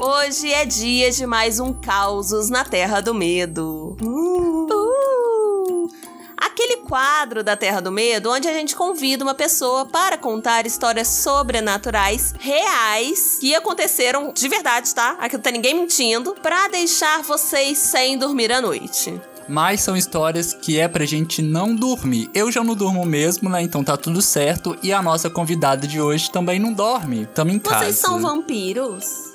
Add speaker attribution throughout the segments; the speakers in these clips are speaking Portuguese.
Speaker 1: Hoje é dia de mais um Causos na Terra do Medo. Uh. Uh. Aquele quadro da Terra do Medo onde a gente convida uma pessoa para contar histórias sobrenaturais reais que aconteceram de verdade, tá? Aqui não tá ninguém mentindo, para deixar vocês sem dormir à noite
Speaker 2: mas são histórias que é pra gente não dormir. Eu já não durmo mesmo, né? Então tá tudo certo. E a nossa convidada de hoje também não dorme. Tamo em casa.
Speaker 1: Vocês são vampiros?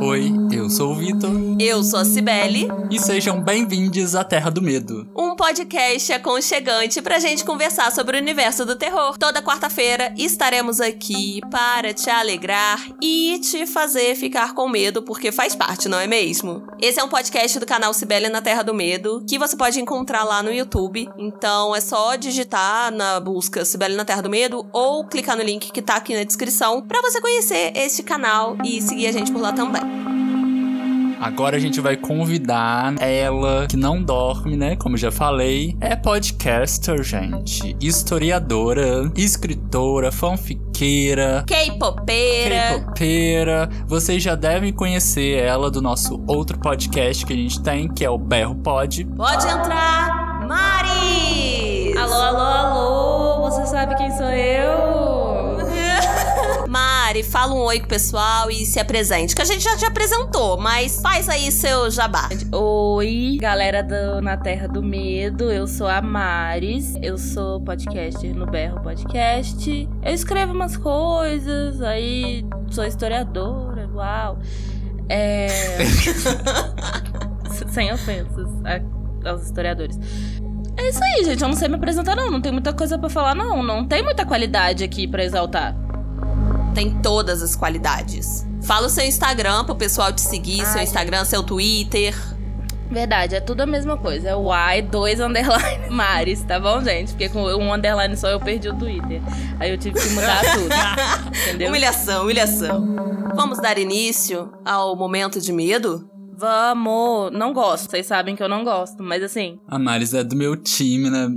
Speaker 2: Oi, eu sou o Vitor.
Speaker 1: Eu sou a Cibele.
Speaker 2: E sejam bem-vindos à Terra do Medo.
Speaker 1: Um podcast aconchegante pra gente conversar sobre o universo do terror. Toda quarta-feira estaremos aqui para te alegrar e te fazer ficar com medo, porque faz parte, não é mesmo? Esse é um podcast do canal Cibele na Terra do Medo, que você pode encontrar lá no YouTube. Então é só digitar na busca Cibele na Terra do Medo ou clicar no link que tá aqui na descrição para você conhecer esse este canal e seguir a gente por lá também.
Speaker 2: Agora a gente vai convidar ela, que não dorme, né? Como já falei. É podcaster, gente. Historiadora, escritora, fanfiqueira.
Speaker 1: K-popeira.
Speaker 2: K-popeira. Vocês já devem conhecer ela do nosso outro podcast que a gente tem, que é o Berro Pod.
Speaker 1: Pode entrar, Mari!
Speaker 3: Alô, alô, alô! Você sabe quem sou eu?
Speaker 1: Mari, fala um oi com o pessoal e se apresente. Que a gente já te apresentou, mas faz aí seu jabá.
Speaker 3: Oi, galera do Na Terra do Medo. Eu sou a Maris. Eu sou podcaster no Berro Podcast. Eu escrevo umas coisas, aí sou historiadora, uau. É. Sem ofensas aos historiadores. É isso aí, gente. Eu não sei me apresentar, não. Não tem muita coisa para falar, não. Não tem muita qualidade aqui para exaltar
Speaker 1: tem todas as qualidades. Fala o seu Instagram pro pessoal te seguir, Ai, seu Instagram, gente. seu Twitter.
Speaker 3: Verdade, é tudo a mesma coisa. É o Y, dois underline Mares, tá bom, gente? Porque com um underline só eu perdi o Twitter. Aí eu tive que mudar tudo. entendeu?
Speaker 1: Humilhação, humilhação. Vamos dar início ao momento de medo?
Speaker 3: Vamos! Não gosto, vocês sabem que eu não gosto, mas assim.
Speaker 2: A Maris é do meu time, né?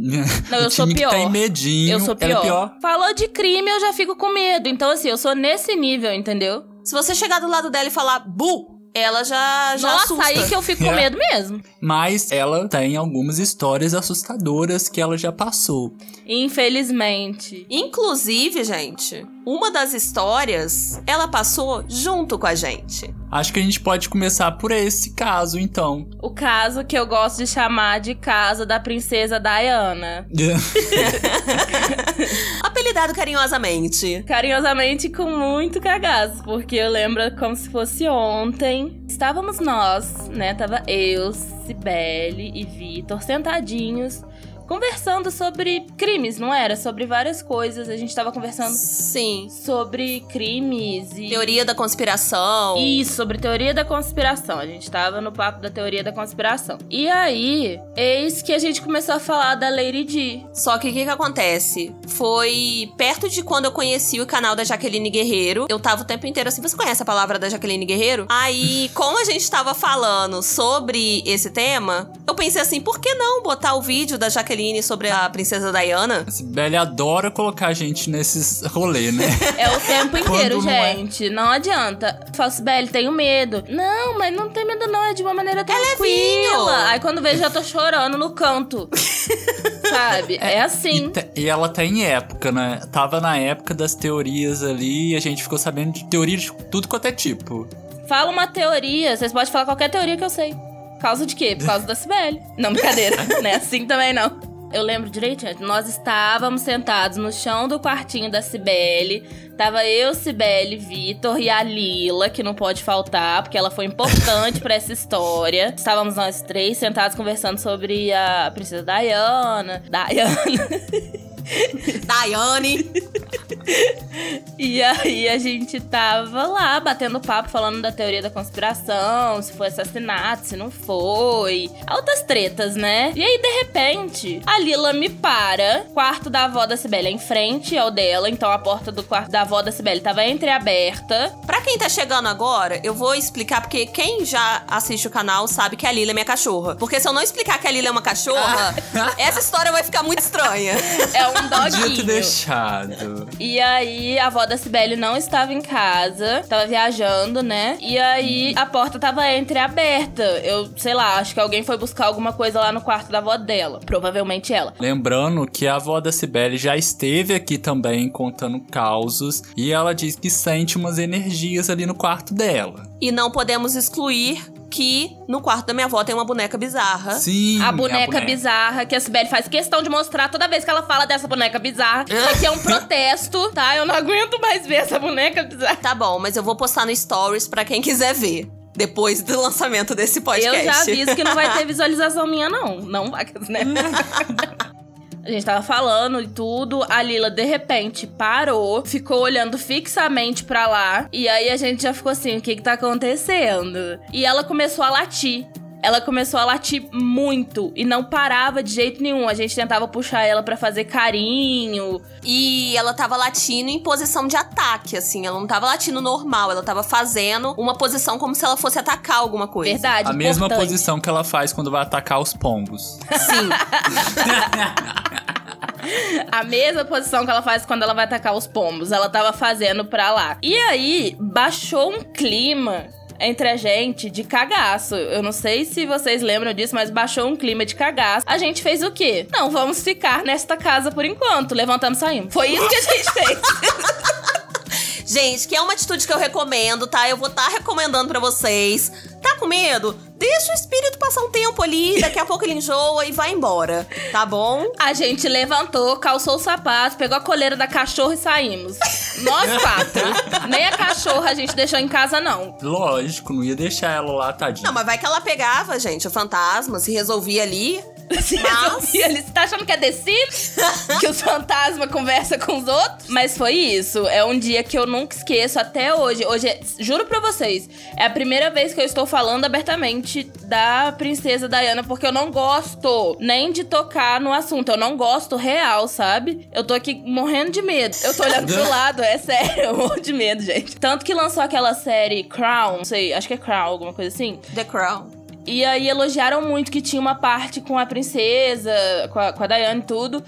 Speaker 3: Não, eu sou pior.
Speaker 2: Que tem medinho.
Speaker 3: Eu sou pior. É pior. Falou de crime, eu já fico com medo. Então, assim, eu sou nesse nível, entendeu?
Speaker 1: Se você chegar do lado dela e falar bu, ela já, já
Speaker 3: Nossa,
Speaker 1: assusta.
Speaker 3: aí que eu fico com medo mesmo.
Speaker 2: Mas ela tem algumas histórias assustadoras que ela já passou.
Speaker 3: Infelizmente.
Speaker 1: Inclusive, gente, uma das histórias ela passou junto com a gente.
Speaker 2: Acho que a gente pode começar por esse caso, então.
Speaker 3: O caso que eu gosto de chamar de caso da princesa Diana.
Speaker 1: Apelidado carinhosamente.
Speaker 3: Carinhosamente com muito cagaço, porque eu lembro como se fosse ontem. Estávamos nós, né? Tava eu, Cibele e Vitor sentadinhos conversando sobre crimes, não era? Sobre várias coisas. A gente tava conversando.
Speaker 1: Sim.
Speaker 3: Sobre crimes e.
Speaker 1: Teoria da conspiração.
Speaker 3: Isso, sobre teoria da conspiração. A gente tava no papo da teoria da conspiração. E aí, eis que a gente começou a falar da Lady Di.
Speaker 1: Só que o que que acontece? Foi perto de quando eu conheci o canal da Jaqueline Guerreiro. Eu tava o tempo inteiro assim. Você conhece a palavra da Jaqueline Guerreiro? Aí, como a gente tava falando sobre esse tema, eu pensei assim: por que não botar o vídeo da Jaqueline? Jaqueline sobre a princesa Diana.
Speaker 2: A Sibeli adora colocar a gente nesses rolês, né?
Speaker 3: É o tempo inteiro, não é. gente. É. Não adianta. Eu falo, Sibeli, tenho medo. Não, mas não tem medo não, é de uma maneira tranquila. É Aí quando vejo, já tô chorando no canto. Sabe? É, é assim.
Speaker 2: E, e, ela tá em época, né? Tava na época das teorias ali e a gente ficou sabendo de teoria de tudo quanto é tipo.
Speaker 3: Fala uma teoria, vocês podem falar qualquer teoria que eu sei. Por causa de quê? Por causa da Cibele. Não, brincadeira. não é assim também não. Eu lembro direitinho. Nós estávamos sentados no chão do quartinho da Cibele. Tava eu, Cibele, Vitor e a Lila, que não pode faltar, porque ela foi importante para essa história. Estávamos nós três sentados conversando sobre a princesa Diana. Diana.
Speaker 1: Daiane.
Speaker 3: e aí a gente tava lá batendo papo, falando da teoria da conspiração, se foi assassinato, se não foi. Altas tretas, né? E aí, de repente, a Lila me para. Quarto da avó da Sibeli é em frente ao dela, então a porta do quarto da avó da Sibeli tava entreaberta.
Speaker 1: Pra quem tá chegando agora, eu vou explicar, porque quem já assiste o canal sabe que a Lila é minha cachorra. Porque se eu não explicar que a Lila é uma cachorra, essa história vai ficar muito estranha.
Speaker 3: É um doguinho.
Speaker 2: Podia ter deixado.
Speaker 3: E aí a avó da Cibele não estava em casa, estava viajando, né? E aí a porta tava entreaberta. Eu, sei lá, acho que alguém foi buscar alguma coisa lá no quarto da avó dela. Provavelmente ela.
Speaker 2: Lembrando que a avó da Cibele já esteve aqui também contando causos e ela diz que sente umas energias ali no quarto dela.
Speaker 1: E não podemos excluir que no quarto da minha avó tem uma boneca bizarra.
Speaker 2: Sim,
Speaker 3: A boneca, bizarra que a Sibeli faz questão de mostrar toda vez que ela fala dessa boneca bizarra. Isso aqui é um protesto, tá? Eu não aguento mais ver essa boneca bizarra.
Speaker 1: Tá bom, mas eu vou postar no Stories pra quem quiser ver. Depois do lançamento desse podcast.
Speaker 3: Eu já aviso que não vai ter visualização minha, não. Não vai, né? A gente tava falando e tudo, a Lila de repente parou, ficou olhando fixamente pra lá, e aí a gente já ficou assim: o que que tá acontecendo? E ela começou a latir. Ela começou a latir muito e não parava de jeito nenhum. A gente tentava puxar ela pra fazer carinho.
Speaker 1: E ela tava latindo em posição de ataque, assim. Ela não tava latindo normal, ela tava fazendo uma posição como se ela fosse atacar alguma coisa.
Speaker 3: Verdade,
Speaker 2: A mesma
Speaker 3: importante.
Speaker 2: posição que ela faz quando vai atacar os pombos.
Speaker 1: Sim.
Speaker 3: A mesma posição que ela faz quando ela vai atacar os pombos. Ela tava fazendo pra lá. E aí, baixou um clima entre a gente de cagaço. Eu não sei se vocês lembram disso, mas baixou um clima de cagaço. A gente fez o quê? Não, vamos ficar nesta casa por enquanto. Levantamos e saímos. Foi isso que a gente fez.
Speaker 1: Gente, que é uma atitude que eu recomendo, tá? Eu vou estar recomendando pra vocês. Tá com medo? Deixa o espírito passar um tempo ali, daqui a pouco ele enjoa e vai embora, tá bom?
Speaker 3: A gente levantou, calçou o sapato, pegou a coleira da cachorra e saímos. Nós quatro. Nem a cachorra a gente deixou em casa, não.
Speaker 2: Lógico, não ia deixar ela lá, tadinha.
Speaker 1: Não, mas vai que ela pegava, gente, o fantasma, se resolvia ali.
Speaker 3: Se
Speaker 1: Mas-.
Speaker 3: Você tá achando que é The Sims? que os fantasmas conversam com os outros? Mas foi isso. É um dia que eu nunca esqueço até hoje. Hoje, é- juro pra vocês, é a primeira vez que eu estou falando abertamente da princesa Diana, porque eu não gosto nem de tocar no assunto. Eu não gosto real, sabe? Eu tô aqui morrendo de medo. Eu tô olhando pro lado, é sério. Eu morro de medo, gente. Tanto que lançou aquela série Crown, não sei, acho que é Crown, alguma coisa assim.
Speaker 1: The Crown.
Speaker 3: E aí elogiaram muito que tinha uma parte com a princesa, com a, com a Diane e tudo.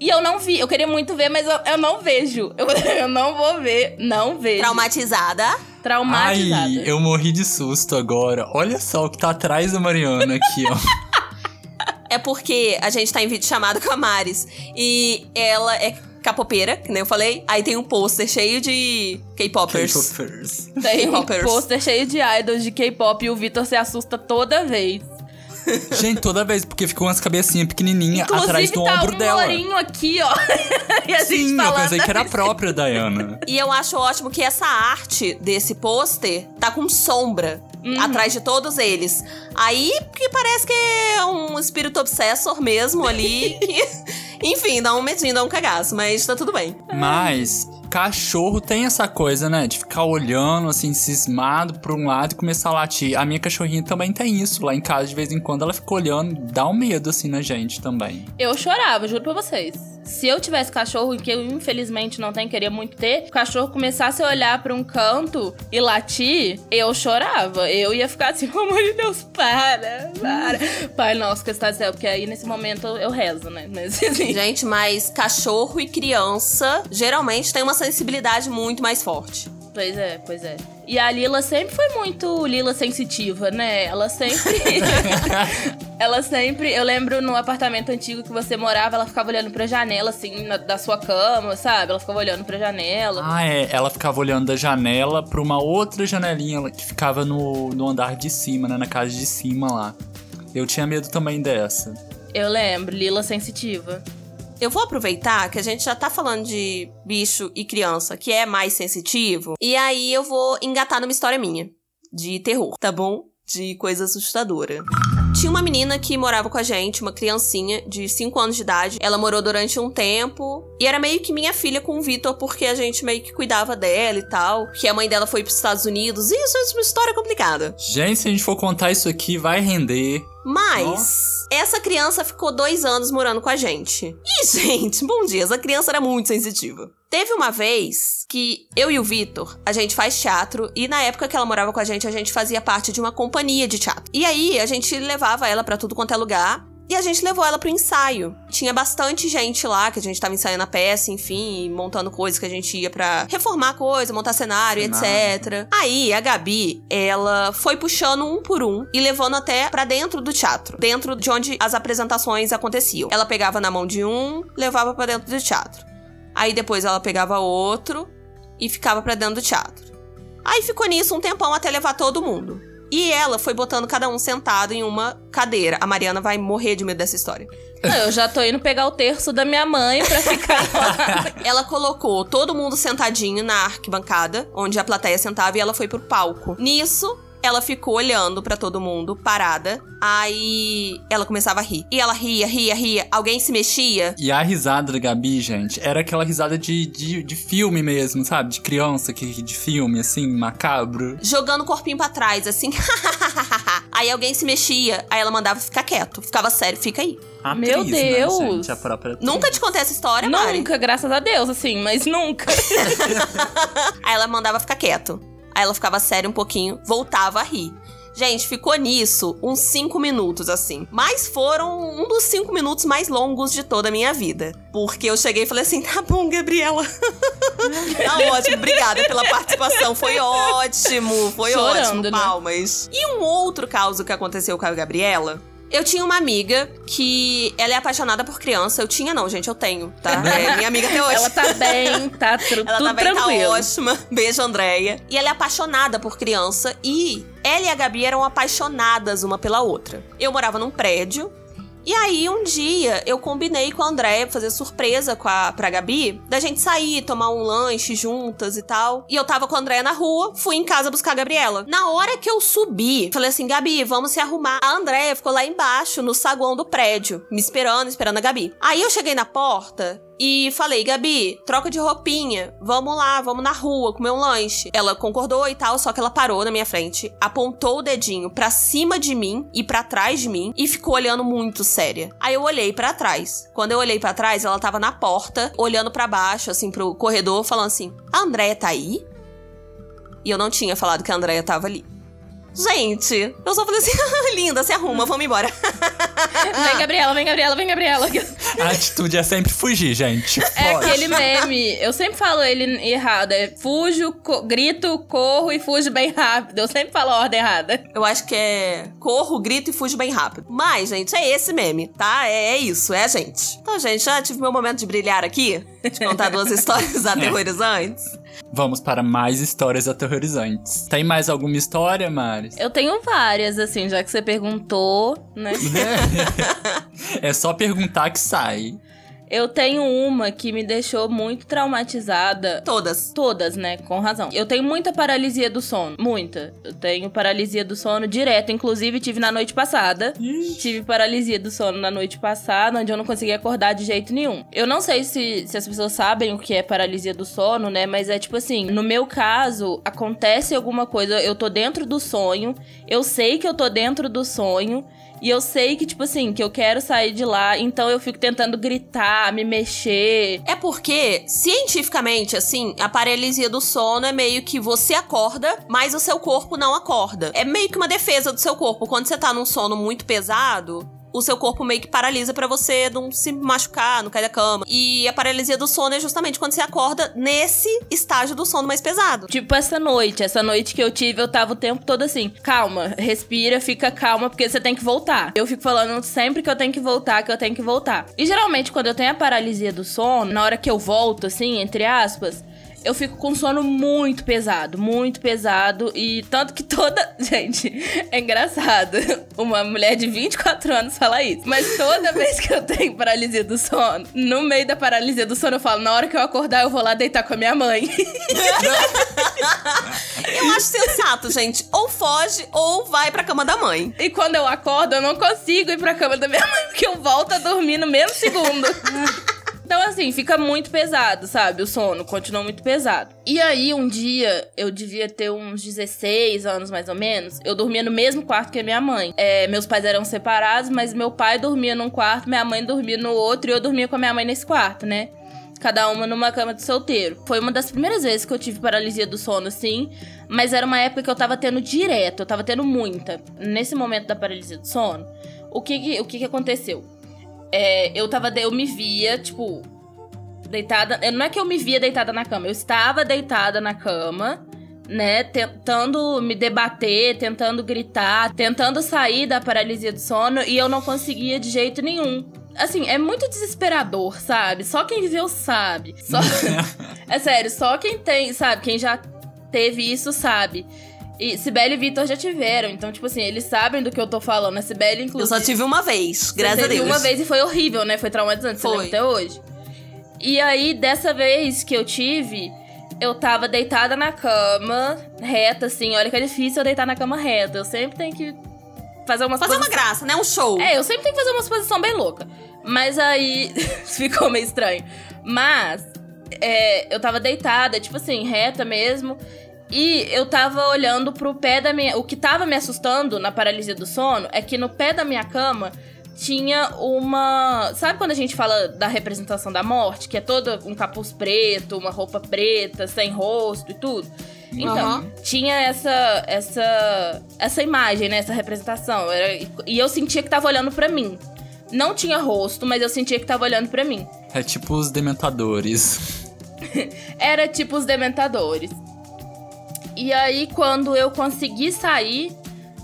Speaker 3: E eu não vi. Eu queria muito ver, mas eu, eu não vejo. Eu, eu não vou ver. Não vejo.
Speaker 1: Traumatizada.
Speaker 3: Traumatizada.
Speaker 2: Ai, eu morri de susto agora. Olha só o que tá atrás da Mariana aqui, ó.
Speaker 1: É porque a gente tá em vídeo chamado com a Maris. E ela é capopeira, que nem eu falei. Aí tem um pôster cheio de K-popers.
Speaker 2: K-popers.
Speaker 3: Tem um
Speaker 1: K-popers.
Speaker 3: pôster cheio de idols de K-pop e o Vitor se assusta toda vez.
Speaker 2: Gente, toda vez, porque ficou umas cabecinhas pequenininhas atrás
Speaker 3: Inclusive,
Speaker 2: do
Speaker 3: tá
Speaker 2: ombro
Speaker 3: um
Speaker 2: dela.
Speaker 3: aqui, ó. e a gente
Speaker 2: Sim, eu
Speaker 3: falando
Speaker 2: pensei que era a
Speaker 3: da
Speaker 2: própria Diana.
Speaker 1: E eu acho ótimo que essa arte desse pôster tá com sombra atrás de todos eles. Aí que parece que é um espírito obsessor mesmo ali. que, enfim, dá um medinho, dá um cagaço, mas tá tudo bem.
Speaker 2: Mas cachorro tem essa coisa, né? De ficar olhando, assim, cismado pra um lado e começar a latir. A minha cachorrinha também tem isso. Lá em casa, de vez em quando, ela fica olhando, dá um medo, assim, na gente também.
Speaker 3: Eu chorava, juro pra vocês. Se eu tivesse cachorro, que eu infelizmente não tenho, queria muito ter, o cachorro começasse a olhar pra um canto e latir, eu chorava. Eu ia ficar assim, pelo amor de Deus, para, para. Pai nosso que está no céu, porque aí nesse momento eu rezo, né? Mas assim.
Speaker 1: Gente, mas cachorro e criança geralmente tem uma sensibilidade muito mais forte.
Speaker 3: Pois é, pois é. E a Lila sempre foi muito Lila sensitiva, né? Ela sempre. ela sempre. Eu lembro no apartamento antigo que você morava, ela ficava olhando pra janela, assim, na- da sua cama, sabe? Ela ficava olhando pra janela.
Speaker 2: Ah, é. Ela ficava olhando da janela pra uma outra janelinha que ficava no, no andar de cima, né? Na casa de cima lá. Eu tinha medo também dessa.
Speaker 3: Eu lembro, Lila sensitiva.
Speaker 1: Eu vou aproveitar que a gente já tá falando de bicho e criança, que é mais sensitivo, e aí eu vou engatar numa história minha, de terror, tá bom? De coisa assustadora. Tinha uma menina que morava com a gente, uma criancinha de 5 anos de idade. Ela morou durante um tempo e era meio que minha filha com o Vitor, porque a gente meio que cuidava dela e tal. Que a mãe dela foi pros Estados Unidos. Isso é uma história complicada.
Speaker 2: Gente, se a gente for contar isso aqui, vai render.
Speaker 1: Mas
Speaker 2: Nossa.
Speaker 1: essa criança ficou dois anos morando com a gente. E, gente, bom dia, essa criança era muito sensitiva. Teve uma vez que eu e o Vitor, a gente faz teatro e na época que ela morava com a gente, a gente fazia parte de uma companhia de teatro. E aí a gente levava ela pra tudo quanto é lugar. E a gente levou ela pro ensaio. Tinha bastante gente lá, que a gente tava ensaiando a peça, enfim, montando coisas que a gente ia pra reformar coisa, montar cenário,
Speaker 2: Cenário.
Speaker 1: etc. Aí a Gabi, ela foi puxando um por um e levando até pra dentro do teatro, dentro de onde as apresentações aconteciam. Ela pegava na mão de um, levava pra dentro do teatro. Aí depois ela pegava outro e ficava pra dentro do teatro. Aí ficou nisso um tempão até levar todo mundo. E ela foi botando cada um sentado em uma cadeira. A Mariana vai morrer de medo dessa história.
Speaker 3: Eu já tô indo pegar o terço da minha mãe pra ficar lá.
Speaker 1: Ela colocou todo mundo sentadinho na arquibancada, onde a plateia sentava, e ela foi pro palco. Nisso, ela ficou olhando pra todo mundo, parada. Aí ela começava a rir. E ela ria, ria, ria. Alguém se mexia.
Speaker 2: E a risada da Gabi, gente, era aquela risada de, de, de filme mesmo, sabe? De criança, que ri de filme, assim, macabro.
Speaker 1: Jogando o corpinho pra trás, assim. aí alguém se mexia. Aí ela mandava ficar quieto. Ficava sério, fica aí.
Speaker 2: A
Speaker 3: Meu
Speaker 2: atriz, né,
Speaker 3: Deus!
Speaker 2: gente? a própria.
Speaker 1: Nunca te contei essa história, Mari?
Speaker 3: nunca, graças a Deus, assim, mas nunca.
Speaker 1: Aí ela mandava ficar quieto. Aí ela ficava séria um pouquinho, voltava a rir. Gente, ficou nisso uns cinco minutos, assim. Mas foram um dos cinco minutos mais longos de toda a minha vida. Porque eu cheguei e falei assim: tá bom, Gabriela. tá ótimo, obrigada pela participação. Foi ótimo, foi
Speaker 3: Chorando,
Speaker 1: ótimo.
Speaker 3: né?
Speaker 1: Palmas. E um outro caso que aconteceu com a Gabriela. Eu tinha uma amiga que ela é apaixonada por criança. Eu tinha, não, gente, eu tenho, tá? É minha amiga até hoje.
Speaker 3: Ela tá bem, tá tru-
Speaker 1: Ela
Speaker 3: tudo
Speaker 1: tá bem,
Speaker 3: tranquilo.
Speaker 1: tá ótima. Beijo, Andréia. E ela é apaixonada por criança e ela e a Gabi eram apaixonadas uma pela outra. Eu morava num prédio. E aí, um dia, eu combinei com a Andréia fazer surpresa com a, pra Gabi, da gente sair, tomar um lanche juntas e tal. E eu tava com a Andréia na rua, fui em casa buscar a Gabriela. Na hora que eu subi, falei assim, Gabi, vamos se arrumar. A Andréia ficou lá embaixo, no saguão do prédio, me esperando, esperando a Gabi. Aí eu cheguei na porta e falei, Gabi, troca de roupinha, vamos lá, vamos na rua comer um lanche. Ela concordou e tal, só que ela parou na minha frente, apontou o dedinho pra cima de mim e pra trás de mim e ficou olhando muito séria. Aí eu olhei pra trás. Quando eu olhei pra trás, ela tava na porta, olhando pra baixo, assim, pro corredor, falando assim: A Andréia tá aí? E eu não tinha falado que a Andréia tava ali. Gente, eu só falei assim: linda, se arruma, vamos embora.
Speaker 3: Vem, Gabriela, vem, Gabriela, vem, Gabriela.
Speaker 2: A atitude é sempre fugir, gente.
Speaker 3: É
Speaker 2: Pode.
Speaker 3: aquele meme. Eu sempre falo ele errado. É fujo, co- grito, corro e fujo bem rápido. Eu sempre falo a ordem errada.
Speaker 1: Eu acho que é corro, grito e fujo bem rápido. Mas, gente, é esse meme, tá? É, é isso, é a gente. Então, gente, já tive meu momento de brilhar aqui, de contar duas histórias aterrorizantes.
Speaker 2: Vamos para mais histórias aterrorizantes. Tem mais alguma história, Maris?
Speaker 3: Eu tenho várias, assim, já que você perguntou, né?
Speaker 2: é só perguntar que sai.
Speaker 3: Eu tenho uma que me deixou muito traumatizada.
Speaker 1: Todas.
Speaker 3: Todas, né? Com razão. Eu tenho muita paralisia do sono. Muita. Eu tenho paralisia do sono direto. Inclusive, tive na noite passada. Tive paralisia do sono na noite passada, onde eu não conseguia acordar de jeito nenhum. Eu não sei se, se as pessoas sabem o que é paralisia do sono, né? Mas é tipo assim: no meu caso, acontece alguma coisa, eu tô dentro do sonho, eu sei que eu tô dentro do sonho. E eu sei que, tipo assim, que eu quero sair de lá, então eu fico tentando gritar, me mexer.
Speaker 1: É porque, cientificamente, assim, a paralisia do sono é meio que você acorda, mas o seu corpo não acorda. É meio que uma defesa do seu corpo. Quando você tá num sono muito pesado. O seu corpo meio que paralisa pra você não se machucar, não cair da cama. E a paralisia do sono é justamente quando você acorda nesse estágio do sono mais pesado.
Speaker 3: Tipo essa noite, essa noite que eu tive, eu tava o tempo todo assim, calma, respira, fica calma, porque você tem que voltar. Eu fico falando sempre que eu tenho que voltar, que eu tenho que voltar. E geralmente, quando eu tenho a paralisia do sono, na hora que eu volto, assim, entre aspas, eu fico com sono muito pesado, muito pesado. E tanto que toda. Gente, é engraçado. Uma mulher de 24 anos fala isso. Mas toda vez que eu tenho paralisia do sono, no meio da paralisia do sono, eu falo: na hora que eu acordar, eu vou lá deitar com a minha mãe.
Speaker 1: Eu acho sensato, gente. Ou foge ou vai pra cama da mãe.
Speaker 3: E quando eu acordo, eu não consigo ir pra cama da minha mãe, porque eu volto a dormir no mesmo segundo. Então, assim, fica muito pesado, sabe? O sono continua muito pesado. E aí, um dia, eu devia ter uns 16 anos, mais ou menos. Eu dormia no mesmo quarto que a minha mãe. É, meus pais eram separados, mas meu pai dormia num quarto, minha mãe dormia no outro, e eu dormia com a minha mãe nesse quarto, né? Cada uma numa cama de solteiro. Foi uma das primeiras vezes que eu tive paralisia do sono, assim. Mas era uma época que eu tava tendo direto, eu tava tendo muita. Nesse momento da paralisia do sono, O que, o que, que aconteceu? É, eu tava. Eu me via, tipo. Deitada. Não é que eu me via deitada na cama, eu estava deitada na cama, né? Tentando me debater, tentando gritar, tentando sair da paralisia do sono e eu não conseguia de jeito nenhum. Assim, é muito desesperador, sabe? Só quem viveu sabe. Só... é sério, só quem tem, sabe? Quem já teve isso sabe. E Sibeli e Vitor já tiveram, então, tipo assim, eles sabem do que eu tô falando. A Sibeli,
Speaker 1: Eu
Speaker 3: inclusive.
Speaker 1: só tive uma vez, graças a Deus.
Speaker 3: uma vez e foi horrível, né? Foi traumatizante, você
Speaker 1: Foi.
Speaker 3: lembra até hoje. E aí, dessa vez que eu tive, eu tava deitada na cama, reta, assim. Olha que é difícil eu deitar na cama reta. Eu sempre tenho que fazer umas
Speaker 1: Fazer uma graça, né? Um show.
Speaker 3: É, eu sempre tenho que fazer umas posição bem louca. Mas aí ficou meio estranho. Mas é, eu tava deitada, tipo assim, reta mesmo. E eu tava olhando pro pé da minha. O que tava me assustando na paralisia do sono é que no pé da minha cama tinha uma. Sabe quando a gente fala da representação da morte? Que é todo um capuz preto, uma roupa preta, sem rosto e tudo? Então,
Speaker 1: Aham.
Speaker 3: tinha essa essa essa imagem, né, essa representação. Era- e eu sentia que tava olhando pra mim. Não tinha rosto, mas eu sentia que tava olhando pra mim.
Speaker 2: É tipo os dementadores.
Speaker 3: Era tipo os dementadores. E aí, quando eu consegui sair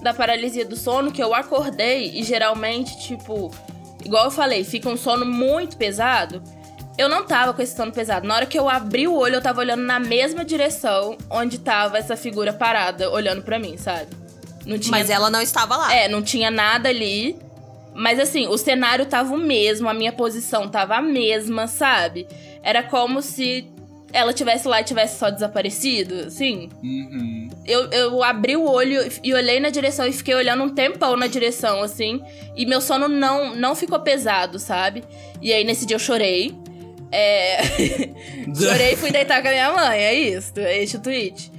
Speaker 3: da paralisia do sono, que eu acordei, e geralmente, tipo, igual eu falei, fica um sono muito pesado. Eu não tava com esse sono pesado. Na hora que eu abri o olho, eu tava olhando na mesma direção onde tava essa figura parada, olhando pra mim, sabe? Não tinha
Speaker 1: Mas ela não estava lá.
Speaker 3: é, não tinha nada ali. Mas assim, o cenário tava o mesmo, a minha posição tava a mesma, sabe? Era como se ela tivesse lá e tivesse só desaparecido, assim.
Speaker 2: Uhum.
Speaker 3: Eu, eu abri o olho e olhei na direção e fiquei olhando um tempão na direção, assim. E meu sono não, não ficou pesado, sabe? E aí nesse dia eu chorei. É. chorei e fui deitar com a minha mãe, é isso, é este o tweet.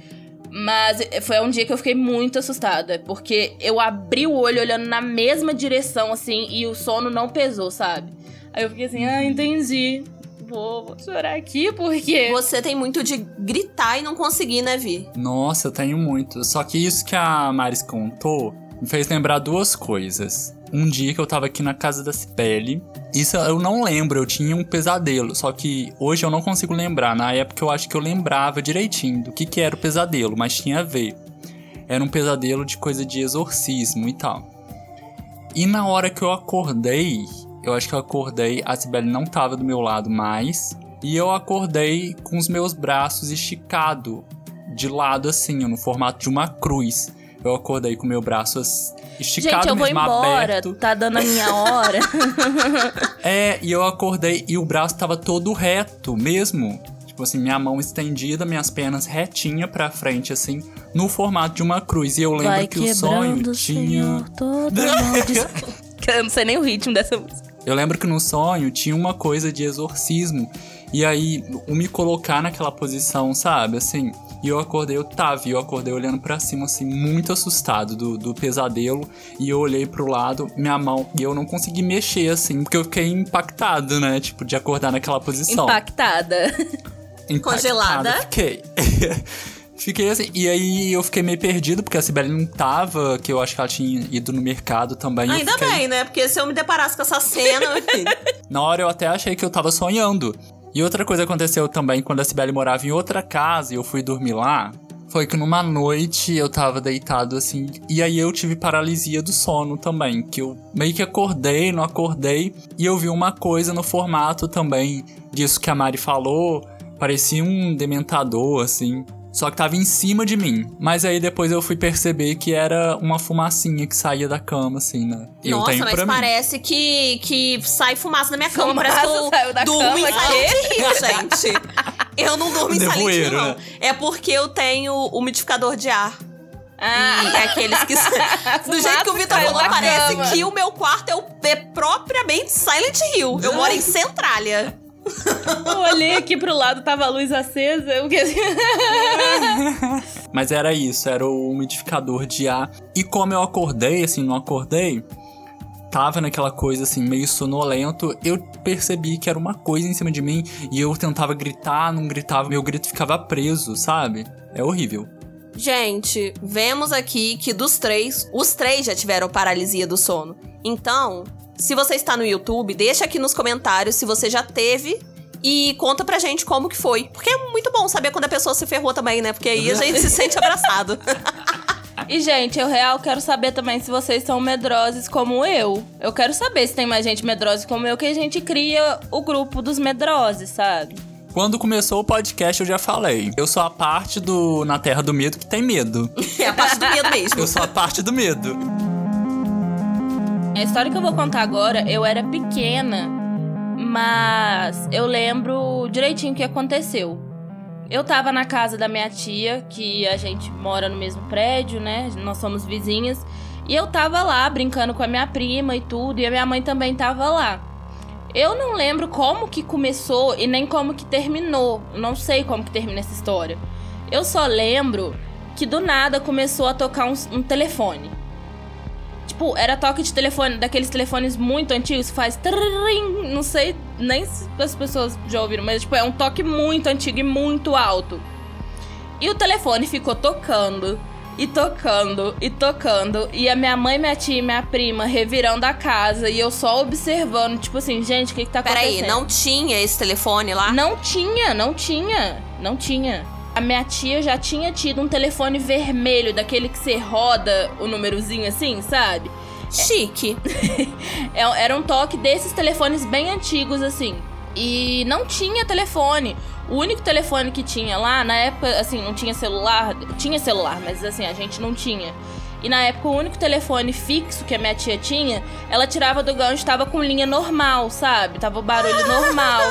Speaker 3: Mas foi um dia que eu fiquei muito assustada, porque eu abri o olho olhando na mesma direção, assim, e o sono não pesou, sabe? Aí eu fiquei assim, ah, entendi. Vou, vou chorar aqui, porque.
Speaker 1: Você tem muito de gritar e não conseguir, né, Vi?
Speaker 2: Nossa, eu tenho muito. Só que isso que a Maris contou me fez lembrar duas coisas. Um dia que eu tava aqui na casa da Cibele. Isso eu não lembro, eu tinha um pesadelo. Só que hoje eu não consigo lembrar. Na época eu acho que eu lembrava direitinho do que, que era o pesadelo, mas tinha a ver. Era um pesadelo de coisa de exorcismo e tal. E na hora que eu acordei, eu acho que eu acordei, a Cibele não tava do meu lado mais. E eu acordei com os meus braços esticados de lado, assim, no formato de uma cruz. Eu acordei com o meu braço esticado
Speaker 3: Gente, eu vou
Speaker 2: mesmo,
Speaker 3: embora,
Speaker 2: aberto.
Speaker 3: tá dando a minha hora.
Speaker 2: É, e eu acordei e o braço tava todo reto mesmo. Tipo assim, minha mão estendida, minhas pernas retinha pra frente, assim, no formato de uma cruz. E eu lembro
Speaker 3: Vai
Speaker 2: que o sonho tinha.
Speaker 3: Senhor, toda maldição. eu não sei nem o ritmo dessa música.
Speaker 2: Eu lembro que no sonho tinha uma coisa de exorcismo. E aí, o me colocar naquela posição, sabe? Assim. E eu acordei, eu tava, e eu acordei olhando pra cima, assim, muito assustado do, do pesadelo. E eu olhei pro lado, minha mão, e eu não consegui mexer, assim, porque eu fiquei impactado, né? Tipo, de acordar naquela posição.
Speaker 3: Impactada.
Speaker 2: Impactada,
Speaker 1: Congelada?
Speaker 2: Fiquei. fiquei assim. E aí eu fiquei meio perdido, porque a Sibeli não tava, que eu acho que ela tinha ido no mercado também.
Speaker 1: Ainda
Speaker 2: fiquei-
Speaker 1: bem, né? Porque se eu me deparasse com essa cena,
Speaker 2: Na hora eu até achei que eu tava sonhando. E outra coisa aconteceu também quando a Sibeli morava em outra casa e eu fui dormir lá. Foi que numa noite eu tava deitado assim. E aí eu tive paralisia do sono também. Que eu meio que acordei, não acordei. E eu vi uma coisa no formato também disso que a Mari falou. Parecia um dementador, assim. Só que tava em cima de mim. Mas aí depois eu fui perceber que era uma fumacinha que saía da cama, assim, né? eu
Speaker 1: Nossa,
Speaker 2: tenho
Speaker 1: mas
Speaker 2: pra mim.
Speaker 1: parece que, que sai fumaça da minha cama.
Speaker 3: Fumaça
Speaker 1: Parece que eu
Speaker 3: saiu da
Speaker 1: durmo
Speaker 3: cama,
Speaker 1: em
Speaker 3: quê?
Speaker 1: Silent Hill, gente. Eu não durmo em Silent Hill,
Speaker 2: Nevoeiro,
Speaker 1: não.
Speaker 2: né?
Speaker 1: É porque eu tenho umidificador de ar.
Speaker 3: Ah,
Speaker 1: E é aqueles que. Do jeito que o Vitor falou, parece
Speaker 3: cama.
Speaker 1: que o meu quarto é, o, é propriamente Silent Hill. Eu moro em Centralia.
Speaker 3: Eu olhei aqui pro lado, tava a luz acesa. Eu fiquei assim...
Speaker 2: Mas era isso, era o umidificador de ar. E como eu acordei, assim, não acordei, tava naquela coisa assim, meio sonolento, eu percebi que era uma coisa em cima de mim e eu tentava gritar, não gritava, meu grito ficava preso, sabe? É horrível.
Speaker 1: Gente, vemos aqui que dos três, os três já tiveram paralisia do sono. Então, se você está no YouTube, deixa aqui nos comentários se você já teve e conta pra gente como que foi. Porque é muito bom saber quando a pessoa se ferrou também, né? Porque aí a gente se sente abraçado.
Speaker 3: E, gente, eu real quero saber também se vocês são medrosos como eu. Eu quero saber se tem mais gente medrosa como eu, que a gente cria o grupo dos medrosos, sabe?
Speaker 2: Quando começou o podcast, eu já falei. Eu sou a parte do Na Terra do Medo que tem medo.
Speaker 1: é a parte do medo mesmo.
Speaker 2: Eu sou a parte do medo.
Speaker 3: A história que eu vou contar agora, eu era pequena, mas eu lembro direitinho o que aconteceu. Eu tava na casa da minha tia, que a gente mora no mesmo prédio, né? Nós somos vizinhas. E eu tava lá brincando com a minha prima e tudo, e a minha mãe também tava lá. Eu não lembro como que começou e nem como que terminou. Não sei como que termina essa história. Eu só lembro que do nada começou a tocar um, um telefone. Tipo, era toque de telefone, daqueles telefones muito antigos, faz. Trrrim, não sei nem se as pessoas já ouviram, mas tipo, é um toque muito antigo e muito alto. E o telefone ficou tocando, e tocando, e tocando. E a minha mãe, minha tia e minha prima revirando a casa. E eu só observando, tipo assim, gente, o que, que tá acontecendo?
Speaker 1: Peraí, não tinha esse telefone lá?
Speaker 3: Não tinha, não tinha, não tinha. A minha tia já tinha tido um telefone vermelho, daquele que você roda o númerozinho assim, sabe?
Speaker 1: Chique.
Speaker 3: É, era um toque desses telefones bem antigos, assim. E não tinha telefone. O único telefone que tinha lá, na época, assim, não tinha celular. Tinha celular, mas assim, a gente não tinha. E na época, o único telefone fixo que a minha tia tinha, ela tirava do gancho, tava com linha normal, sabe? Tava o barulho normal.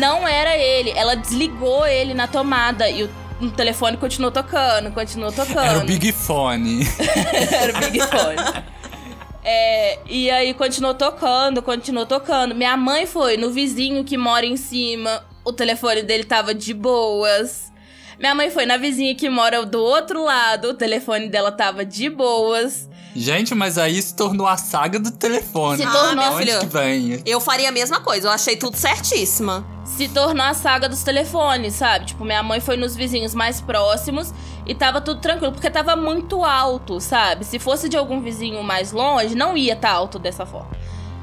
Speaker 3: Não era ele. Ela desligou ele na tomada e o, o telefone continuou tocando, continuou tocando.
Speaker 2: Era o Big Fone.
Speaker 3: Era o Big Fone. É, e aí continuou tocando, continuou tocando. Minha mãe foi no vizinho que mora em cima, o telefone dele tava de boas. Minha mãe foi na vizinha que mora do outro lado, o telefone dela tava de boas.
Speaker 2: Gente, mas aí se tornou a saga do telefone.
Speaker 3: Se tornou,
Speaker 2: Ah,
Speaker 1: filho.
Speaker 2: que vem?
Speaker 1: Eu faria a mesma coisa, eu achei tudo certíssima.
Speaker 3: Se tornou a saga dos telefones, sabe? Tipo, minha mãe foi nos vizinhos mais próximos e tava tudo tranquilo, porque tava muito alto, sabe? Se fosse de algum vizinho mais longe, não ia estar alto dessa forma.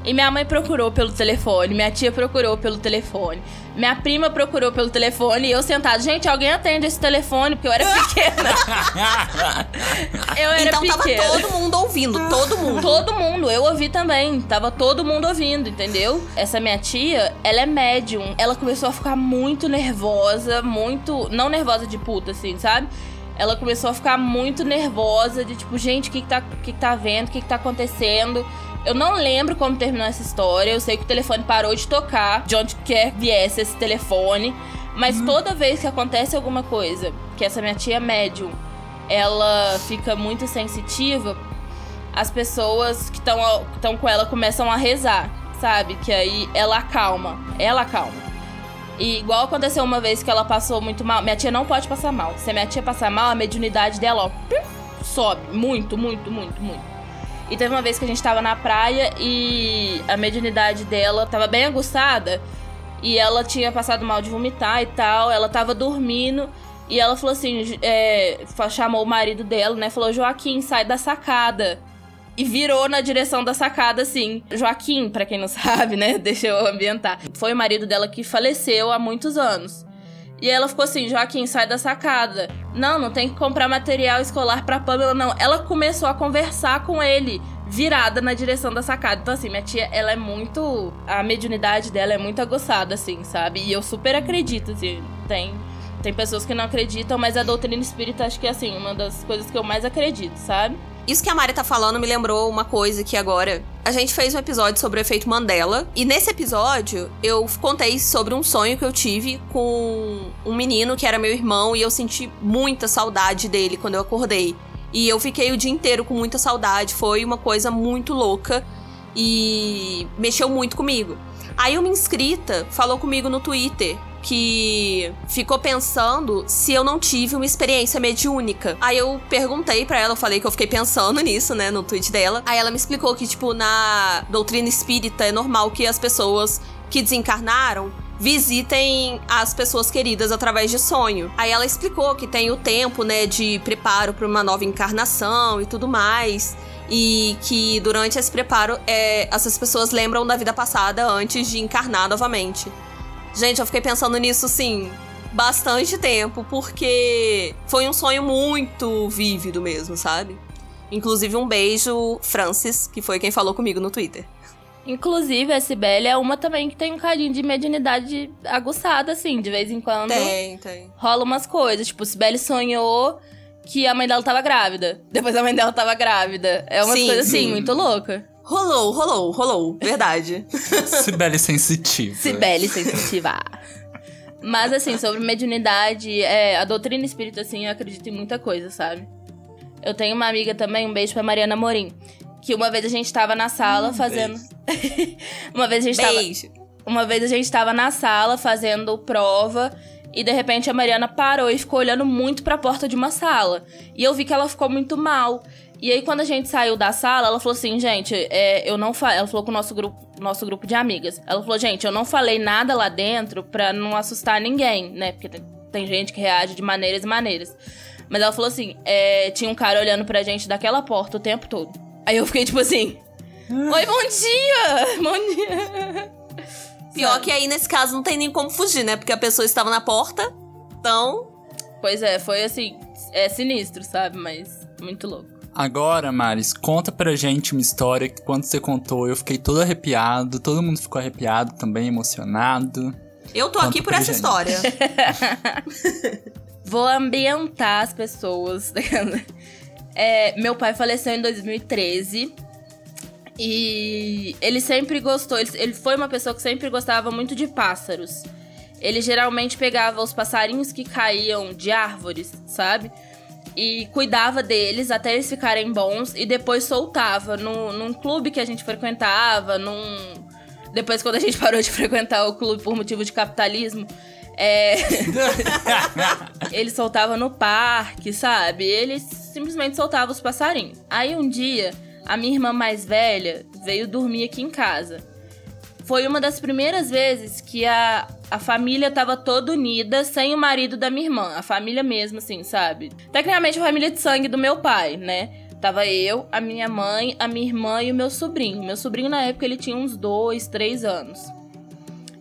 Speaker 3: E minha mãe procurou pelo telefone, minha tia procurou pelo telefone, minha prima procurou pelo telefone e eu sentada. Gente, alguém atende esse telefone, porque eu era pequena. eu era
Speaker 1: então tava
Speaker 3: pequena.
Speaker 1: todo mundo ouvindo, todo mundo.
Speaker 3: Todo mundo, eu ouvi também. Tava todo mundo ouvindo, entendeu? Essa minha tia, ela é médium. Ela começou a ficar muito nervosa, muito. Não nervosa de puta, assim, sabe? Ela começou a ficar muito nervosa, de tipo, gente, o que, que, tá, que, que tá vendo? O que, que tá acontecendo? Eu não lembro como terminou essa história. Eu sei que o telefone parou de tocar, de onde quer que viesse esse telefone. Mas toda vez que acontece alguma coisa, que essa minha tia médium, ela fica muito sensitiva, as pessoas que estão com ela começam a rezar, sabe? Que aí ela acalma. Ela acalma. E igual aconteceu uma vez que ela passou muito mal. Minha tia não pode passar mal. Se a minha tia passar mal, a mediunidade dela, ó, sobe. Muito, muito, muito, muito. E teve uma vez que a gente tava na praia e a mediunidade dela tava bem aguçada. E ela tinha passado mal de vomitar e tal. Ela tava dormindo. E ela falou assim: é, chamou o marido dela, né? Falou: Joaquim, sai da sacada. E virou na direção da sacada, assim. Joaquim, pra quem não sabe, né? Deixa eu ambientar. Foi o marido dela que faleceu há muitos anos. E ela ficou assim, Joaquim, sai da sacada. Não, não tem que comprar material escolar pra Pamela, não. Ela começou a conversar com ele, virada na direção da sacada. Então, assim, minha tia, ela é muito... A mediunidade dela é muito aguçada, assim, sabe? E eu super acredito, assim. Tem, tem pessoas que não acreditam, mas a doutrina espírita acho que é, assim, uma das coisas que eu mais acredito, sabe?
Speaker 1: Isso que a Mari tá falando me lembrou uma coisa que agora. A gente fez um episódio sobre o efeito Mandela. E nesse episódio, eu contei sobre um sonho que eu tive com um menino que era meu irmão. E eu senti muita saudade dele quando eu acordei. E eu fiquei o dia inteiro com muita saudade. Foi uma coisa muito louca. E mexeu muito comigo. Aí uma inscrita falou comigo no Twitter que ficou pensando se eu não tive uma experiência mediúnica. Aí eu perguntei pra ela, eu falei que eu fiquei pensando nisso, né, no tweet dela. Aí ela me explicou que, tipo, na doutrina espírita é normal que as pessoas que desencarnaram visitem as pessoas queridas através de sonho. Aí ela explicou que tem o tempo, né, de preparo para uma nova encarnação e tudo mais. E que durante esse preparo, é, essas pessoas lembram da vida passada antes de encarnar novamente. Gente, eu fiquei pensando nisso, sim, bastante tempo, porque foi um sonho muito vívido mesmo, sabe? Inclusive, um beijo, Francis, que foi quem falou comigo no Twitter.
Speaker 3: Inclusive, a Sibeli é uma também que tem um cadinho de mediunidade aguçada, assim, de vez em quando.
Speaker 1: Tem, tem.
Speaker 3: Rola umas coisas. Tipo, Sibeli sonhou que a mãe dela tava grávida. Depois a mãe dela tava grávida. É uma coisa assim, muito louca.
Speaker 1: Rolou, rolou, rolou. Verdade.
Speaker 2: Sibeli sensitiva.
Speaker 3: Sibeli sensitiva. Mas, assim, sobre mediunidade, é, a doutrina espírita, assim, eu acredito em muita coisa, sabe? Eu tenho uma amiga também, um beijo pra Mariana Morim. Que uma vez a gente tava na sala hum, fazendo. uma vez a gente beijo. tava. Uma vez a gente tava na sala fazendo prova. E de repente a Mariana parou e ficou olhando muito para a porta de uma sala. E eu vi que ela ficou muito mal. E aí, quando a gente saiu da sala, ela falou assim, gente, é, eu não falei. Ela falou com o nosso grupo, nosso grupo de amigas. Ela falou, gente, eu não falei nada lá dentro pra não assustar ninguém, né? Porque tem, tem gente que reage de maneiras e maneiras. Mas ela falou assim: é, tinha um cara olhando pra gente daquela porta o tempo todo. Aí eu fiquei tipo assim: Oi, bom dia! Bom dia!
Speaker 1: Pior que aí, nesse caso, não tem nem como fugir, né? Porque a pessoa estava na porta, então.
Speaker 3: Pois é, foi assim, é sinistro, sabe? Mas muito louco.
Speaker 2: Agora, Maris, conta pra gente uma história que quando você contou eu fiquei todo arrepiado, todo mundo ficou arrepiado também, emocionado.
Speaker 1: Eu tô conta aqui por essa gente. história.
Speaker 3: Vou ambientar as pessoas. é, meu pai faleceu em 2013. E ele sempre gostou, ele, ele foi uma pessoa que sempre gostava muito de pássaros. Ele geralmente pegava os passarinhos que caíam de árvores, sabe? e cuidava deles até eles ficarem bons e depois soltava no, num clube que a gente frequentava, num. Depois, quando a gente parou de frequentar o clube por motivo de capitalismo, é... ele soltava no parque, sabe? Ele simplesmente soltava os passarinhos. Aí um dia, a minha irmã mais velha veio dormir aqui em casa foi uma das primeiras vezes que a, a família tava toda unida sem o marido da minha irmã. A família mesmo, assim, sabe? Tecnicamente a família de sangue do meu pai, né? Tava eu, a minha mãe, a minha irmã e o meu sobrinho. Meu sobrinho, na época, ele tinha uns dois, três anos.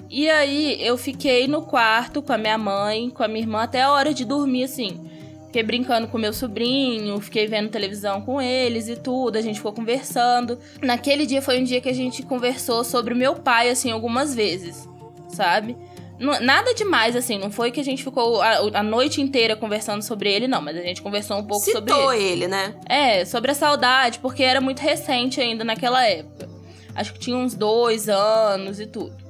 Speaker 3: E aí, eu fiquei no quarto com a minha mãe, com a minha irmã, até a hora de dormir, assim. Fiquei brincando com meu sobrinho, fiquei vendo televisão com eles e tudo, a gente ficou conversando. Naquele dia foi um dia que a gente conversou sobre o meu pai, assim, algumas vezes, sabe? nada demais, assim, não foi que a gente ficou a, a, noite inteira conversando sobre ele, não, mas a gente conversou um pouco
Speaker 1: Citou
Speaker 3: sobre ele.
Speaker 1: ele, né?
Speaker 3: É, sobre a saudade, porque era muito recente ainda naquela época. Acho que tinha uns dois anos e tudo.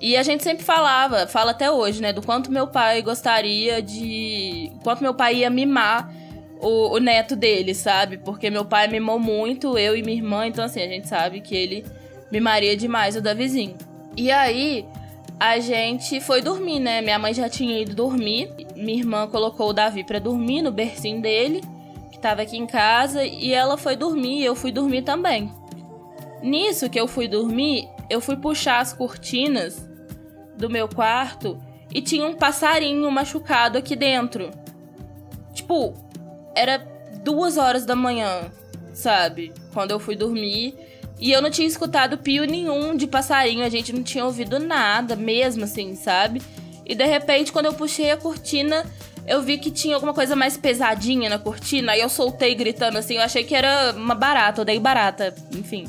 Speaker 3: E a gente sempre falava, fala até hoje, né, do quanto meu pai gostaria de. quanto meu pai ia mimar o, o, neto dele, sabe? Porque meu pai mimou muito, eu e minha irmã, então assim, a gente sabe que ele mimaria demais o Davizinho. E aí, a gente foi dormir, né? Minha mãe já tinha ido dormir, minha irmã colocou o Davi para dormir no bercinho dele, que tava aqui em casa, e ela foi dormir, e eu fui dormir também. Nisso que eu fui dormir, eu fui puxar as cortinas do meu quarto e tinha um passarinho machucado aqui dentro. Tipo, era duas horas da manhã, sabe? Quando eu fui dormir. E eu não tinha escutado pio nenhum de passarinho, a gente não tinha ouvido nada mesmo, assim, sabe? E de repente, quando eu puxei a cortina, eu vi que tinha alguma coisa mais pesadinha na cortina, aí eu soltei gritando assim, eu achei que era uma barata, eu dei barata, enfim.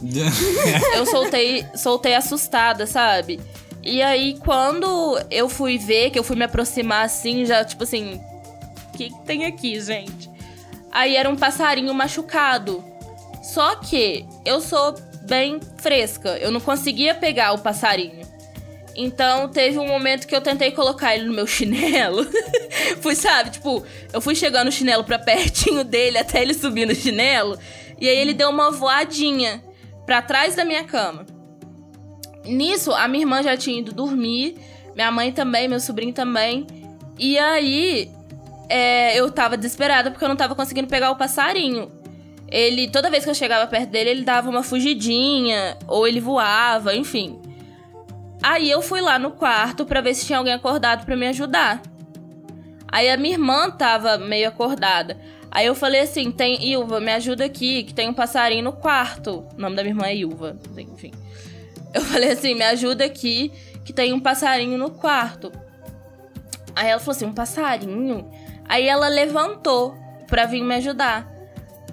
Speaker 3: eu soltei, soltei assustada, sabe? E aí, quando eu fui ver, que eu fui me aproximar assim, já, tipo assim, o que, que tem aqui, gente? Aí era um passarinho machucado. Só que eu sou bem fresca, eu não conseguia pegar o passarinho. Então teve um momento que eu tentei colocar ele no meu chinelo. fui, sabe, tipo, eu fui chegando o chinelo pra pertinho dele até ele subir no chinelo. E aí ele deu uma voadinha pra trás da minha cama. Nisso, a minha irmã já tinha ido dormir, minha mãe também, meu sobrinho também. E aí, é, eu tava desesperada porque eu não tava conseguindo pegar o passarinho. Ele, toda vez que eu chegava perto dele, ele dava uma fugidinha, ou ele voava, enfim. Aí eu fui lá no quarto pra ver se tinha alguém acordado pra me ajudar. Aí a minha irmã tava meio acordada. Aí eu falei assim: tem Ilva, me ajuda aqui, que tem um passarinho no quarto. O nome da minha irmã é Ilva, enfim. Eu falei assim: me ajuda aqui, que tem um passarinho no quarto. Aí ela falou assim: um passarinho? Aí ela levantou pra vir me ajudar.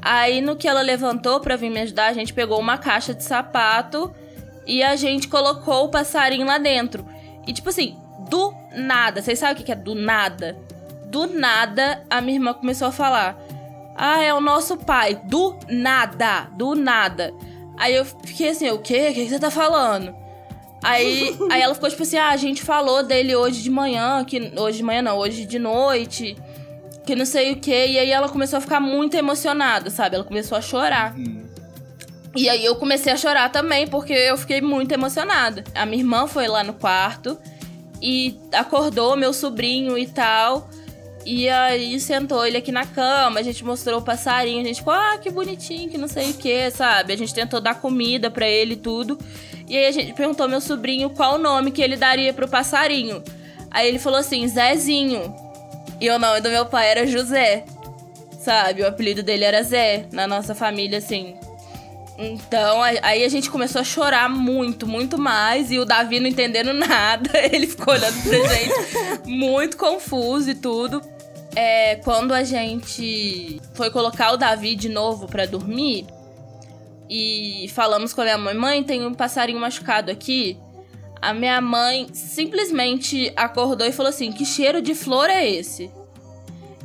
Speaker 3: Aí no que ela levantou pra vir me ajudar, a gente pegou uma caixa de sapato e a gente colocou o passarinho lá dentro. E tipo assim, do nada, vocês sabem o que é do nada? Do nada, a minha irmã começou a falar: Ah, é o nosso pai. Do nada, do nada. Aí eu fiquei assim: O quê? O que você tá falando? Aí, aí ela ficou tipo assim: Ah, a gente falou dele hoje de manhã, que hoje de manhã não, hoje de noite que não sei o que. E aí ela começou a ficar muito emocionada, sabe? Ela começou a chorar. E aí eu comecei a chorar também, porque eu fiquei muito emocionada. A minha irmã foi lá no quarto e acordou meu sobrinho e tal. E aí sentou ele aqui na cama, a gente mostrou o passarinho, a gente ficou, ah, que bonitinho, que não sei o que, sabe? A gente tentou dar comida para ele e tudo. E aí a gente perguntou ao meu sobrinho qual o nome que ele daria pro passarinho. Aí ele falou assim, Zezinho. E o nome do meu pai era José. Sabe? O apelido dele era Zé, na nossa família, assim. Então, aí a gente começou a chorar muito, muito mais. E o Davi não entendendo nada. Ele ficou olhando pra gente, muito confuso e tudo. É, quando a gente foi colocar o Davi de novo para dormir, e falamos com a minha mãe: mãe, tem um passarinho machucado aqui. A minha mãe simplesmente acordou e falou assim: Que cheiro de flor é esse?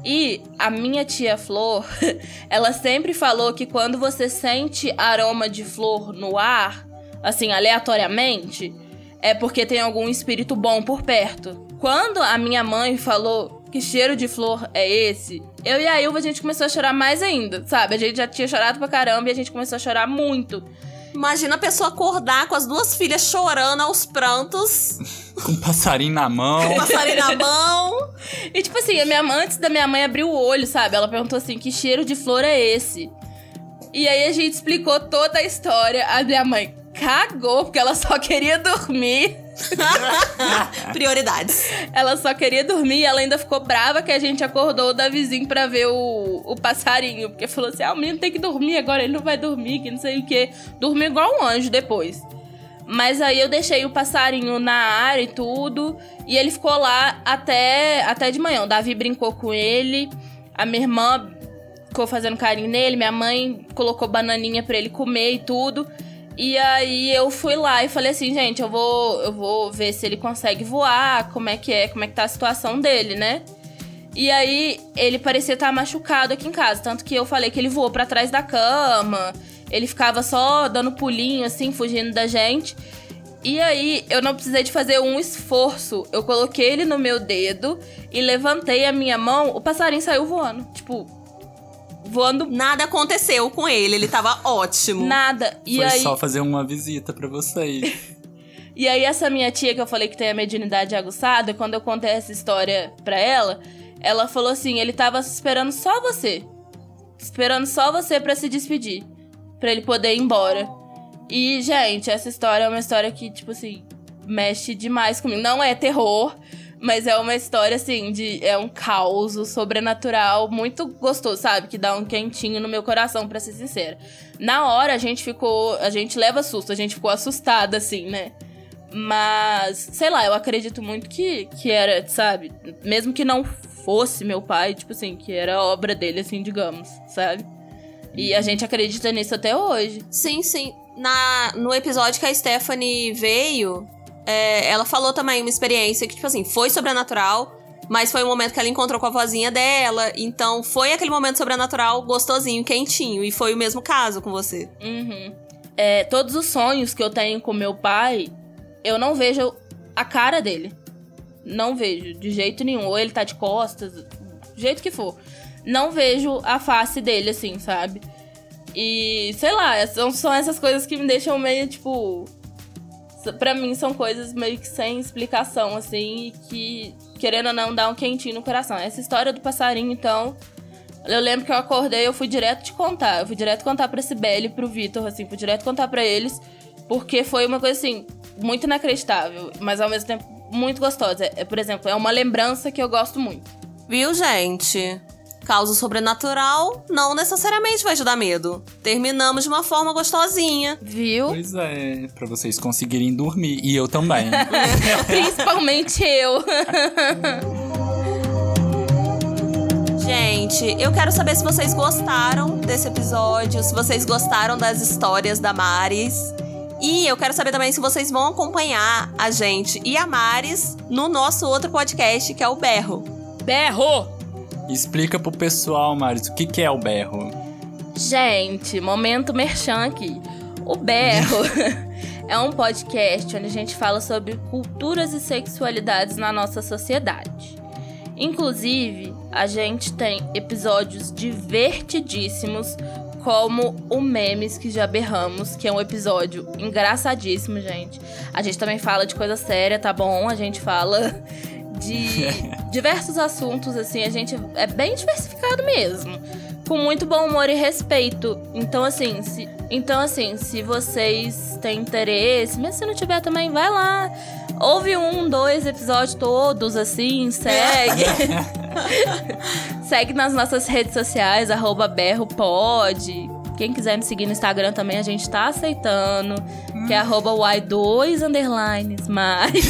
Speaker 3: E a minha tia Flor, ela sempre falou que quando você sente aroma de flor no ar, assim, aleatoriamente, é porque tem algum espírito bom por perto. Quando a minha mãe falou que cheiro de flor é esse, eu e a Ilva a gente começou a chorar mais ainda, sabe? A gente já tinha chorado pra caramba e a gente começou a chorar muito.
Speaker 1: Imagina a pessoa acordar com as duas filhas chorando aos prantos.
Speaker 2: com um passarinho na mão.
Speaker 1: Com um passarinho na mão.
Speaker 3: E tipo assim, a minha mãe, antes da minha mãe abrir o olho, sabe? Ela perguntou assim: que cheiro de flor é esse? E aí a gente explicou toda a história. A minha mãe cagou, porque ela só queria dormir.
Speaker 1: Prioridades.
Speaker 3: Ela só queria dormir e ela ainda ficou brava que a gente acordou da vizinha pra ver o, o passarinho. Porque falou assim: ah, o menino tem que dormir agora, ele não vai dormir, que não sei o que. Dormiu igual um anjo depois. Mas aí eu deixei o passarinho na área e tudo. E ele ficou lá até, até de manhã. O Davi brincou com ele. A minha irmã ficou fazendo carinho nele. Minha mãe colocou bananinha para ele comer e tudo. E aí eu fui lá e falei assim, gente, eu vou, eu vou ver se ele consegue voar, como é que é, como é que tá a situação dele, né? E aí ele parecia estar machucado aqui em casa, tanto que eu falei que ele voou para trás da cama, ele ficava só dando pulinho assim, fugindo da gente. E aí eu não precisei de fazer um esforço. Eu coloquei ele no meu dedo e levantei a minha mão, o passarinho saiu voando. Tipo, voando.
Speaker 1: Nada aconteceu com ele, ele tava ótimo.
Speaker 3: Nada. E
Speaker 2: Foi
Speaker 3: aí...
Speaker 2: só fazer uma visita para vocês.
Speaker 3: e aí, essa minha tia que eu falei que tem a mediunidade aguçada, quando eu contei essa história pra ela, ela falou assim: ele tava esperando só você. Esperando só você para se despedir. para ele poder ir embora. E, gente, essa história é uma história que, tipo assim, mexe demais comigo. Não é terror, mas é uma história, assim, de. É um caos sobrenatural muito gostoso, sabe? Que dá um quentinho no meu coração, pra ser sincera. Na hora a gente ficou. A gente leva susto, a gente ficou assustada, assim, né? Mas, sei lá, eu acredito muito que, que era, sabe? Mesmo que não fosse meu pai, tipo assim, que era obra dele, assim, digamos, sabe? E a gente acredita nisso até hoje.
Speaker 1: Sim, sim. Na, no episódio que a Stephanie veio, é, ela falou também uma experiência que, tipo assim, foi sobrenatural, mas foi um momento que ela encontrou com a vozinha dela. Então foi aquele momento sobrenatural gostosinho, quentinho. E foi o mesmo caso com você.
Speaker 3: Uhum. É, todos os sonhos que eu tenho com meu pai, eu não vejo a cara dele. Não vejo, de jeito nenhum. Ou ele tá de costas, do jeito que for. Não vejo a face dele, assim, sabe? E, sei lá, são, são essas coisas que me deixam meio, tipo, para mim são coisas meio que sem explicação, assim, que, querendo ou não, dá um quentinho no coração. Essa história do passarinho, então. Eu lembro que eu acordei, eu fui direto te contar. Eu fui direto contar pra Sibeli e pro Vitor, assim, fui direto contar pra eles. Porque foi uma coisa assim. muito inacreditável, mas ao mesmo tempo muito gostosa. É, por exemplo, é uma lembrança que eu gosto muito.
Speaker 1: Viu, gente? Causa sobrenatural não necessariamente vai te dar medo. Terminamos de uma forma gostosinha.
Speaker 3: Viu?
Speaker 2: Pois é, pra vocês conseguirem dormir. E eu também.
Speaker 3: Principalmente eu.
Speaker 1: Gente, eu quero saber se vocês gostaram desse episódio, se vocês gostaram das histórias da Maris. E eu quero saber também se vocês vão acompanhar a gente e a Maris no nosso outro podcast, que é o Berro.
Speaker 3: Berro!
Speaker 2: Explica pro pessoal, Maris, o que, que é o berro?
Speaker 3: Gente, momento merchan aqui. O Berro é um podcast onde a gente fala sobre culturas e sexualidades na nossa sociedade. Inclusive, a gente tem episódios divertidíssimos, como o Memes que já berramos, que é um episódio engraçadíssimo, gente. A gente também fala de coisa séria, tá bom? A gente fala de diversos assuntos, assim, a gente é bem diversificado mesmo. Com muito bom humor e respeito. Então, assim, se, então, assim, se vocês têm interesse, mesmo se não tiver também, vai lá. Ouve um, dois episódios todos, assim, segue. segue nas nossas redes sociais, arroba berropod. Quem quiser me seguir no Instagram também, a gente tá aceitando. Que é arroba y2 underlines, mas...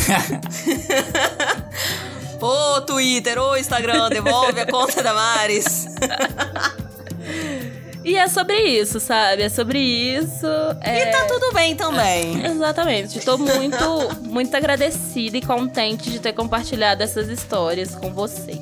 Speaker 1: Ô Twitter, ô Instagram, devolve a conta da Maris.
Speaker 3: E é sobre isso, sabe? É sobre isso. É...
Speaker 1: E tá tudo bem também.
Speaker 3: Exatamente. Estou muito, muito agradecida e contente de ter compartilhado essas histórias com vocês.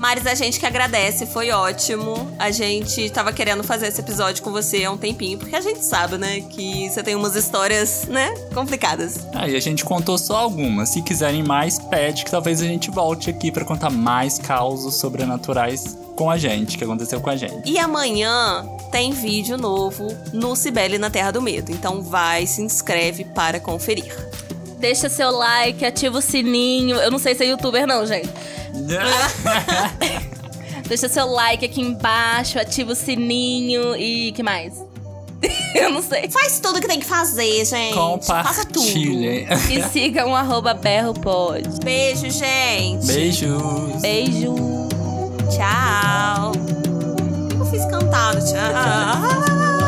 Speaker 1: Maris, a gente que agradece, foi ótimo. A gente tava querendo fazer esse episódio com você há um tempinho, porque a gente sabe, né, que você tem umas histórias, né, complicadas.
Speaker 2: Aí ah, a gente contou só algumas. Se quiserem mais, pede que talvez a gente volte aqui para contar mais causos sobrenaturais com a gente, que aconteceu com a gente.
Speaker 1: E amanhã tem vídeo novo no Cibele na Terra do Medo. Então vai, se inscreve para conferir.
Speaker 3: Deixa seu like, ativa o sininho. Eu não sei se é youtuber, não, gente. Deixa seu like aqui embaixo, ativa o sininho e que mais? Eu não sei.
Speaker 1: Faz tudo o que tem que fazer, gente. Faça tudo.
Speaker 3: E siga arroba berropod.
Speaker 1: Beijo, gente.
Speaker 2: Beijos.
Speaker 3: Beijo. Tchau. Eu fiz cantado.
Speaker 1: tchau.